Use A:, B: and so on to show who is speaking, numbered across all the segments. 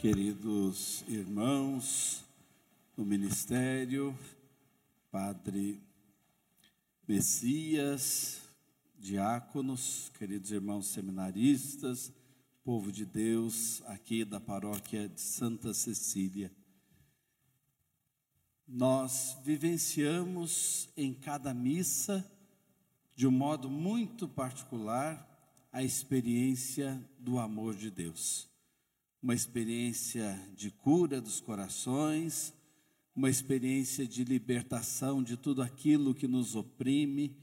A: queridos irmãos do ministério, Padre Messias, diáconos, queridos irmãos seminaristas, povo de Deus aqui da paróquia de Santa Cecília. Nós vivenciamos em cada missa, de um modo muito particular, a experiência do amor de Deus uma experiência de cura dos corações, uma experiência de libertação de tudo aquilo que nos oprime.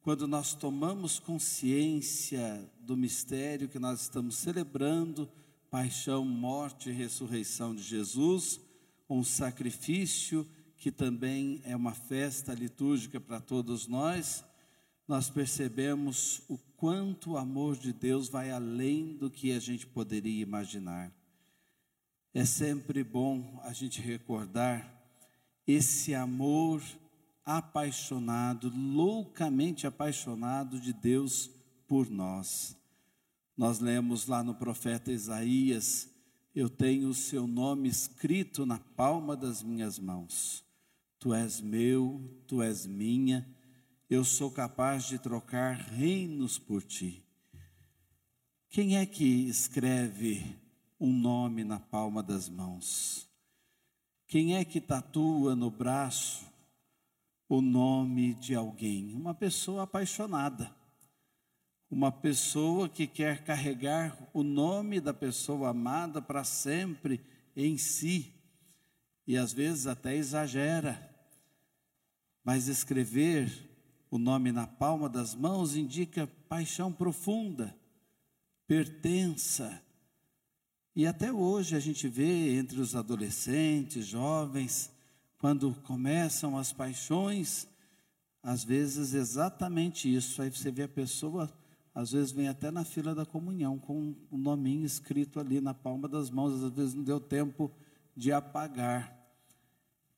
A: Quando nós tomamos consciência do mistério que nós estamos celebrando, paixão, morte e ressurreição de Jesus, um sacrifício que também é uma festa litúrgica para todos nós, nós percebemos o quanto o amor de Deus vai além do que a gente poderia imaginar. É sempre bom a gente recordar esse amor apaixonado, loucamente apaixonado de Deus por nós. Nós lemos lá no profeta Isaías: Eu tenho o seu nome escrito na palma das minhas mãos. Tu és meu, tu és minha eu sou capaz de trocar reinos por ti. Quem é que escreve um nome na palma das mãos? Quem é que tatua no braço o nome de alguém? Uma pessoa apaixonada. Uma pessoa que quer carregar o nome da pessoa amada para sempre em si. E às vezes até exagera. Mas escrever o nome na palma das mãos indica paixão profunda, pertença. E até hoje a gente vê entre os adolescentes, jovens, quando começam as paixões, às vezes exatamente isso. Aí você vê a pessoa, às vezes vem até na fila da comunhão com o um nominho escrito ali na palma das mãos, às vezes não deu tempo de apagar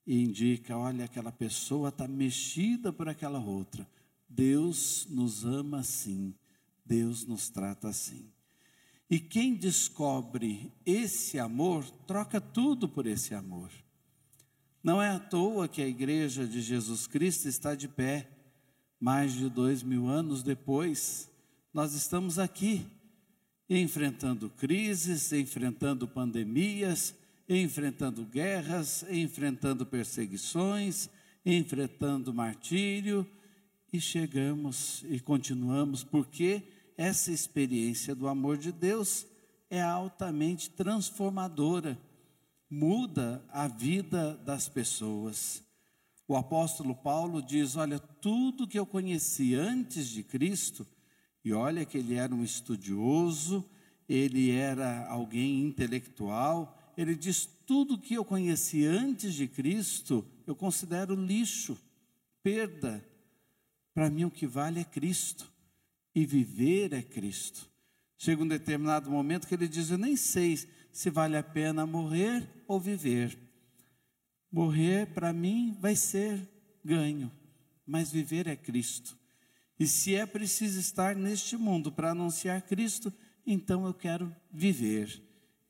A: e indica: olha, aquela pessoa está mexida por aquela outra. Deus nos ama assim, Deus nos trata assim. E quem descobre esse amor, troca tudo por esse amor. Não é à toa que a igreja de Jesus Cristo está de pé, mais de dois mil anos depois, nós estamos aqui, enfrentando crises, enfrentando pandemias, enfrentando guerras, enfrentando perseguições, enfrentando martírio, e chegamos e continuamos, porque essa experiência do amor de Deus é altamente transformadora, muda a vida das pessoas. O apóstolo Paulo diz: Olha, tudo que eu conheci antes de Cristo, e olha que ele era um estudioso, ele era alguém intelectual, ele diz: tudo que eu conheci antes de Cristo, eu considero lixo, perda. Para mim, o que vale é Cristo, e viver é Cristo. Chega um determinado momento que ele diz: Eu nem sei se vale a pena morrer ou viver. Morrer, para mim, vai ser ganho, mas viver é Cristo. E se é preciso estar neste mundo para anunciar Cristo, então eu quero viver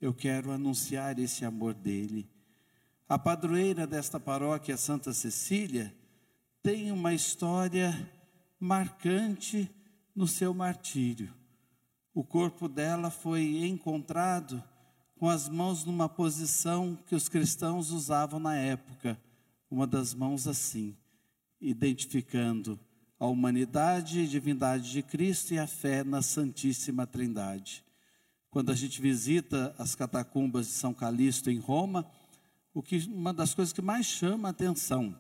A: eu quero anunciar esse amor dele. A padroeira desta paróquia, Santa Cecília, tem uma história marcante no seu martírio. O corpo dela foi encontrado com as mãos numa posição que os cristãos usavam na época, uma das mãos assim, identificando a humanidade e divindade de Cristo e a fé na Santíssima Trindade. Quando a gente visita as catacumbas de São Calixto em Roma, o que uma das coisas que mais chama a atenção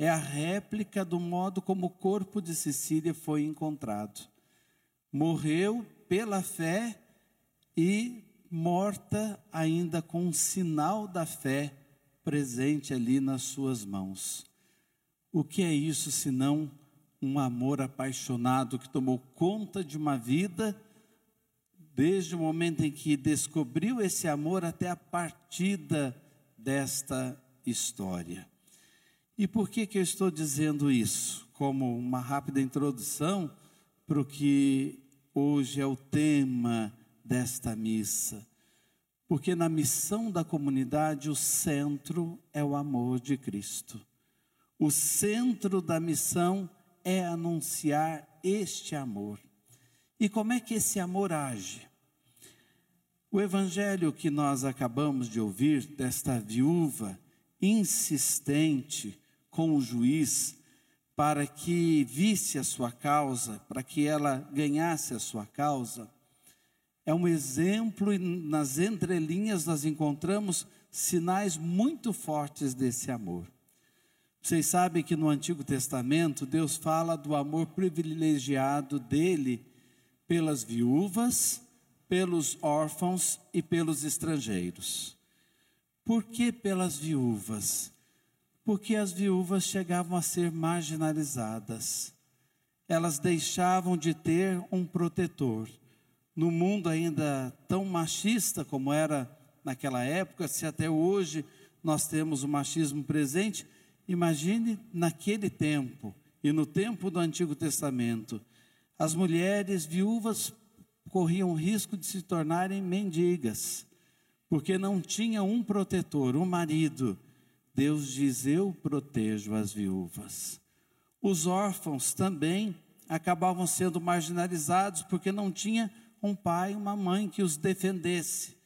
A: é a réplica do modo como o corpo de Cecília foi encontrado. Morreu pela fé e morta ainda com um sinal da fé presente ali nas suas mãos. O que é isso senão um amor apaixonado que tomou conta de uma vida desde o momento em que descobriu esse amor até a partida desta história. E por que, que eu estou dizendo isso? Como uma rápida introdução para o que hoje é o tema desta missa. Porque na missão da comunidade o centro é o amor de Cristo. O centro da missão é anunciar este amor. E como é que esse amor age? O evangelho que nós acabamos de ouvir desta viúva insistente com o juiz para que visse a sua causa, para que ela ganhasse a sua causa, é um exemplo e nas entrelinhas nós encontramos sinais muito fortes desse amor. Vocês sabem que no Antigo Testamento Deus fala do amor privilegiado dele pelas viúvas, pelos órfãos e pelos estrangeiros. Por que pelas viúvas? Porque as viúvas chegavam a ser marginalizadas. Elas deixavam de ter um protetor. No mundo ainda tão machista como era naquela época, se até hoje nós temos o machismo presente, imagine naquele tempo e no tempo do Antigo Testamento, as mulheres viúvas corriam o risco de se tornarem mendigas, porque não tinham um protetor, um marido. Deus diz: Eu protejo as viúvas. Os órfãos também acabavam sendo marginalizados porque não tinha um pai, uma mãe que os defendesse.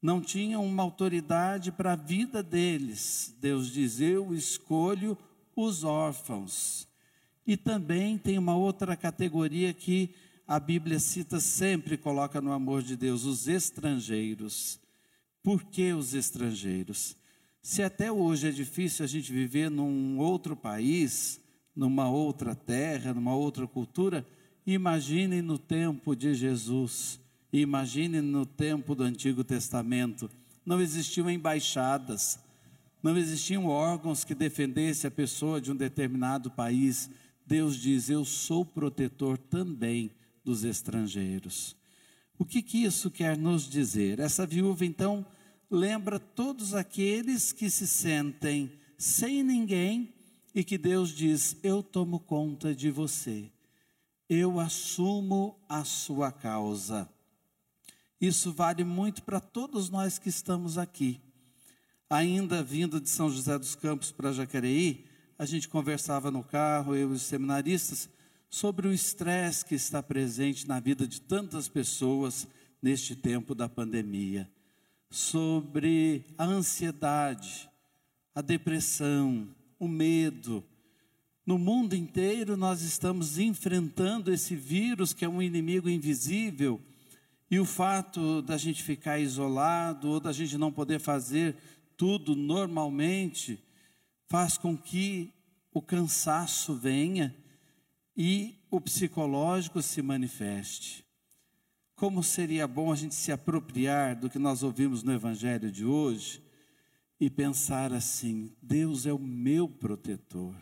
A: Não tinham uma autoridade para a vida deles. Deus diz: Eu escolho os órfãos. E também tem uma outra categoria que a Bíblia cita sempre, coloca no amor de Deus, os estrangeiros. Por que os estrangeiros? Se até hoje é difícil a gente viver num outro país, numa outra terra, numa outra cultura, imagine no tempo de Jesus, imagine no tempo do Antigo Testamento. Não existiam embaixadas, não existiam órgãos que defendessem a pessoa de um determinado país. Deus diz: Eu sou protetor também dos estrangeiros. O que, que isso quer nos dizer? Essa viúva, então, lembra todos aqueles que se sentem sem ninguém e que Deus diz: Eu tomo conta de você, eu assumo a sua causa. Isso vale muito para todos nós que estamos aqui. Ainda vindo de São José dos Campos para Jacareí, a gente conversava no carro, eu e os seminaristas, sobre o estresse que está presente na vida de tantas pessoas neste tempo da pandemia, sobre a ansiedade, a depressão, o medo. No mundo inteiro nós estamos enfrentando esse vírus que é um inimigo invisível, e o fato da gente ficar isolado ou da gente não poder fazer tudo normalmente faz com que o cansaço venha e o psicológico se manifeste. Como seria bom a gente se apropriar do que nós ouvimos no Evangelho de hoje e pensar assim: Deus é o meu protetor,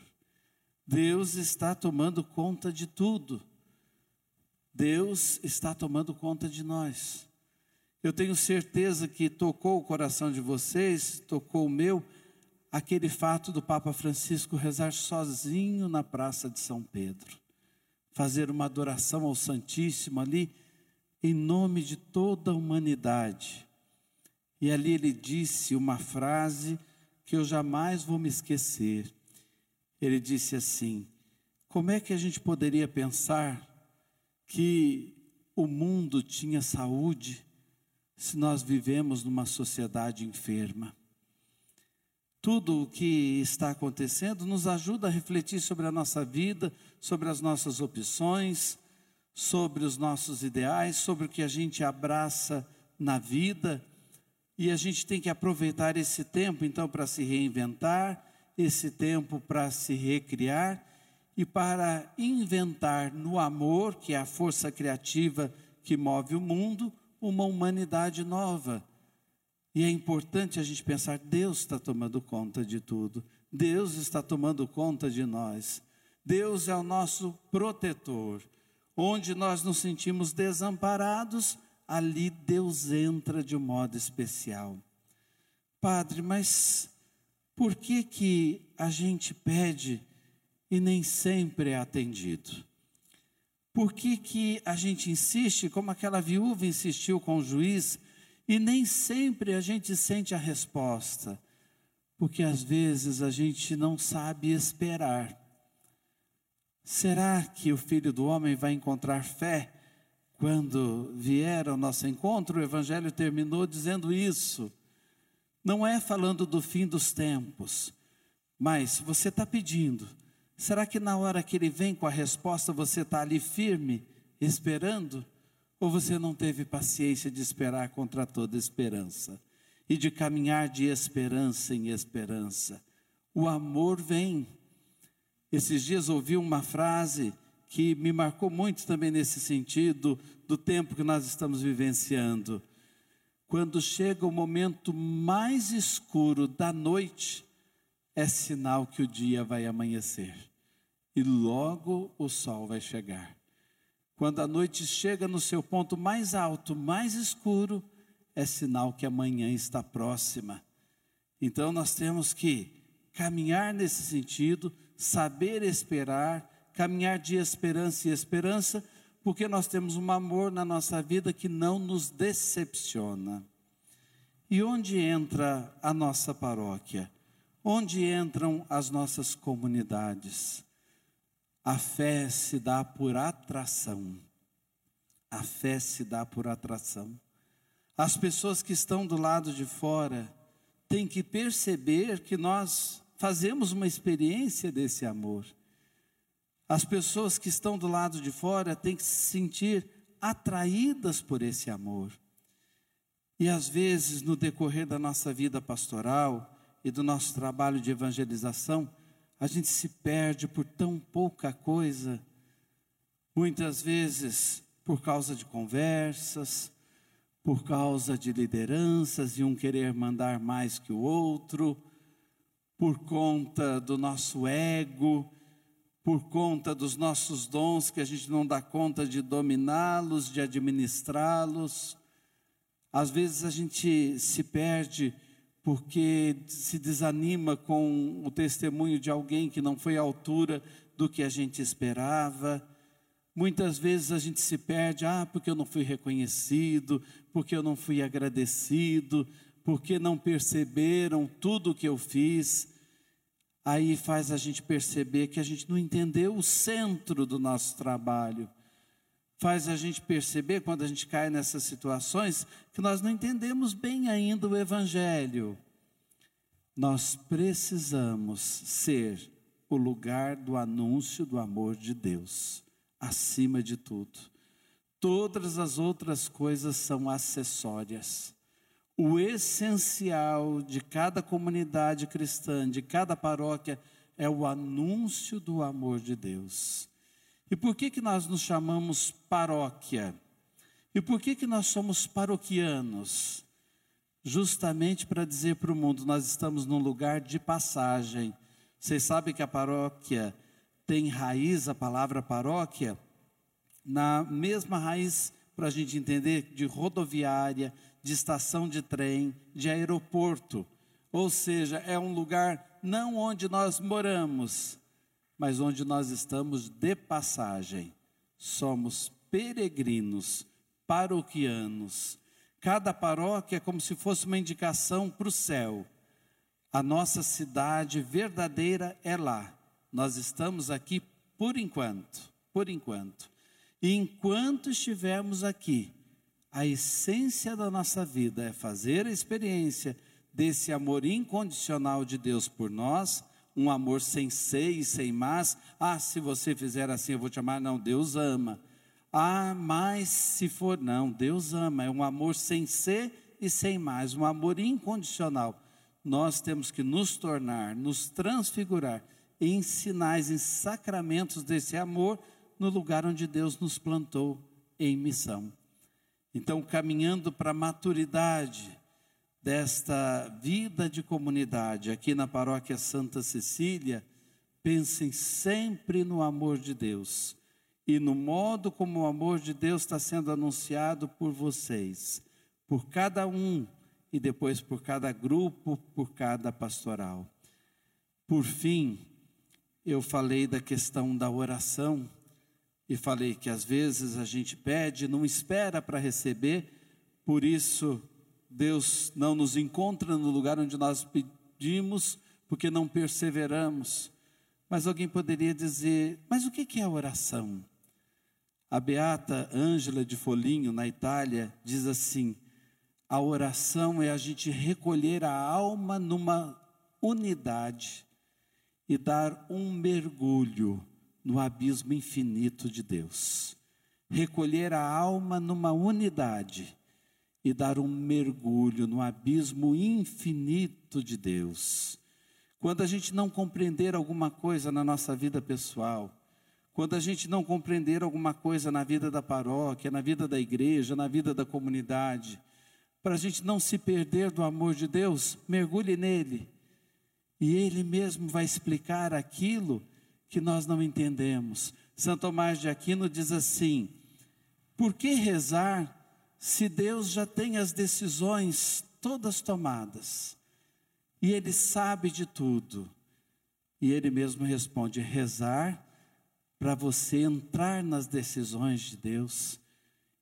A: Deus está tomando conta de tudo, Deus está tomando conta de nós. Eu tenho certeza que tocou o coração de vocês, tocou o meu, aquele fato do Papa Francisco rezar sozinho na Praça de São Pedro. Fazer uma adoração ao Santíssimo ali, em nome de toda a humanidade. E ali ele disse uma frase que eu jamais vou me esquecer. Ele disse assim: Como é que a gente poderia pensar que o mundo tinha saúde se nós vivemos numa sociedade enferma? tudo o que está acontecendo nos ajuda a refletir sobre a nossa vida, sobre as nossas opções, sobre os nossos ideais, sobre o que a gente abraça na vida. E a gente tem que aproveitar esse tempo, então, para se reinventar, esse tempo para se recriar e para inventar no amor, que é a força criativa que move o mundo, uma humanidade nova e é importante a gente pensar: Deus está tomando conta de tudo, Deus está tomando conta de nós, Deus é o nosso protetor. Onde nós nos sentimos desamparados, ali Deus entra de um modo especial. Padre, mas por que que a gente pede e nem sempre é atendido? Por que que a gente insiste, como aquela viúva insistiu com o juiz, E nem sempre a gente sente a resposta, porque às vezes a gente não sabe esperar. Será que o filho do homem vai encontrar fé quando vier ao nosso encontro? O Evangelho terminou dizendo isso. Não é falando do fim dos tempos, mas você está pedindo. Será que na hora que ele vem com a resposta você está ali firme, esperando? Ou você não teve paciência de esperar contra toda esperança e de caminhar de esperança em esperança? O amor vem. Esses dias ouvi uma frase que me marcou muito também nesse sentido do tempo que nós estamos vivenciando. Quando chega o momento mais escuro da noite, é sinal que o dia vai amanhecer e logo o sol vai chegar. Quando a noite chega no seu ponto mais alto, mais escuro, é sinal que amanhã está próxima. Então nós temos que caminhar nesse sentido, saber esperar, caminhar de esperança em esperança, porque nós temos um amor na nossa vida que não nos decepciona. E onde entra a nossa paróquia? Onde entram as nossas comunidades? A fé se dá por atração. A fé se dá por atração. As pessoas que estão do lado de fora têm que perceber que nós fazemos uma experiência desse amor. As pessoas que estão do lado de fora têm que se sentir atraídas por esse amor. E às vezes, no decorrer da nossa vida pastoral e do nosso trabalho de evangelização, a gente se perde por tão pouca coisa, muitas vezes por causa de conversas, por causa de lideranças e um querer mandar mais que o outro, por conta do nosso ego, por conta dos nossos dons que a gente não dá conta de dominá-los, de administrá-los. Às vezes a gente se perde porque se desanima com o testemunho de alguém que não foi à altura do que a gente esperava. Muitas vezes a gente se perde, ah, porque eu não fui reconhecido, porque eu não fui agradecido, porque não perceberam tudo o que eu fiz. Aí faz a gente perceber que a gente não entendeu o centro do nosso trabalho faz a gente perceber, quando a gente cai nessas situações, que nós não entendemos bem ainda o Evangelho. Nós precisamos ser o lugar do anúncio do amor de Deus, acima de tudo. Todas as outras coisas são acessórias. O essencial de cada comunidade cristã, de cada paróquia, é o anúncio do amor de Deus. E por que, que nós nos chamamos paróquia? E por que, que nós somos paroquianos? Justamente para dizer para o mundo, nós estamos num lugar de passagem. Vocês sabem que a paróquia tem raiz, a palavra paróquia, na mesma raiz, para a gente entender, de rodoviária, de estação de trem, de aeroporto. Ou seja, é um lugar não onde nós moramos, mas onde nós estamos de passagem. Somos peregrinos, paroquianos. Cada paróquia é como se fosse uma indicação para o céu. A nossa cidade verdadeira é lá. Nós estamos aqui por enquanto, por enquanto. E enquanto estivermos aqui, a essência da nossa vida é fazer a experiência desse amor incondicional de Deus por nós um amor sem ser e sem mas. Ah, se você fizer assim, eu vou te amar. Não, Deus ama. Ah, mas se for, não, Deus ama. É um amor sem ser e sem mais, um amor incondicional. Nós temos que nos tornar, nos transfigurar em sinais, em sacramentos desse amor no lugar onde Deus nos plantou em missão. Então, caminhando para a maturidade, desta vida de comunidade aqui na paróquia Santa Cecília, pensem sempre no amor de Deus e no modo como o amor de Deus está sendo anunciado por vocês, por cada um e depois por cada grupo, por cada pastoral. Por fim, eu falei da questão da oração e falei que às vezes a gente pede, não espera para receber, por isso Deus não nos encontra no lugar onde nós pedimos, porque não perseveramos. Mas alguém poderia dizer: mas o que é oração? A beata Ângela de Foligno, na Itália, diz assim: a oração é a gente recolher a alma numa unidade e dar um mergulho no abismo infinito de Deus. Recolher a alma numa unidade e dar um mergulho no abismo infinito de Deus. Quando a gente não compreender alguma coisa na nossa vida pessoal, quando a gente não compreender alguma coisa na vida da paróquia, na vida da igreja, na vida da comunidade, para a gente não se perder do amor de Deus, mergulhe nele. E ele mesmo vai explicar aquilo que nós não entendemos. Santo Tomás de Aquino diz assim: por que rezar se Deus já tem as decisões todas tomadas? E Ele sabe de tudo. E Ele mesmo responde: rezar para você entrar nas decisões de Deus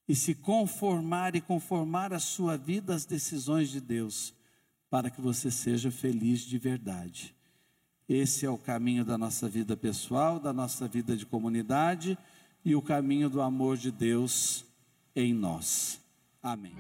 A: e se conformar e conformar a sua vida às decisões de Deus, para que você seja feliz de verdade. Esse é o caminho da nossa vida pessoal, da nossa vida de comunidade e o caminho do amor de Deus em nós. Amém.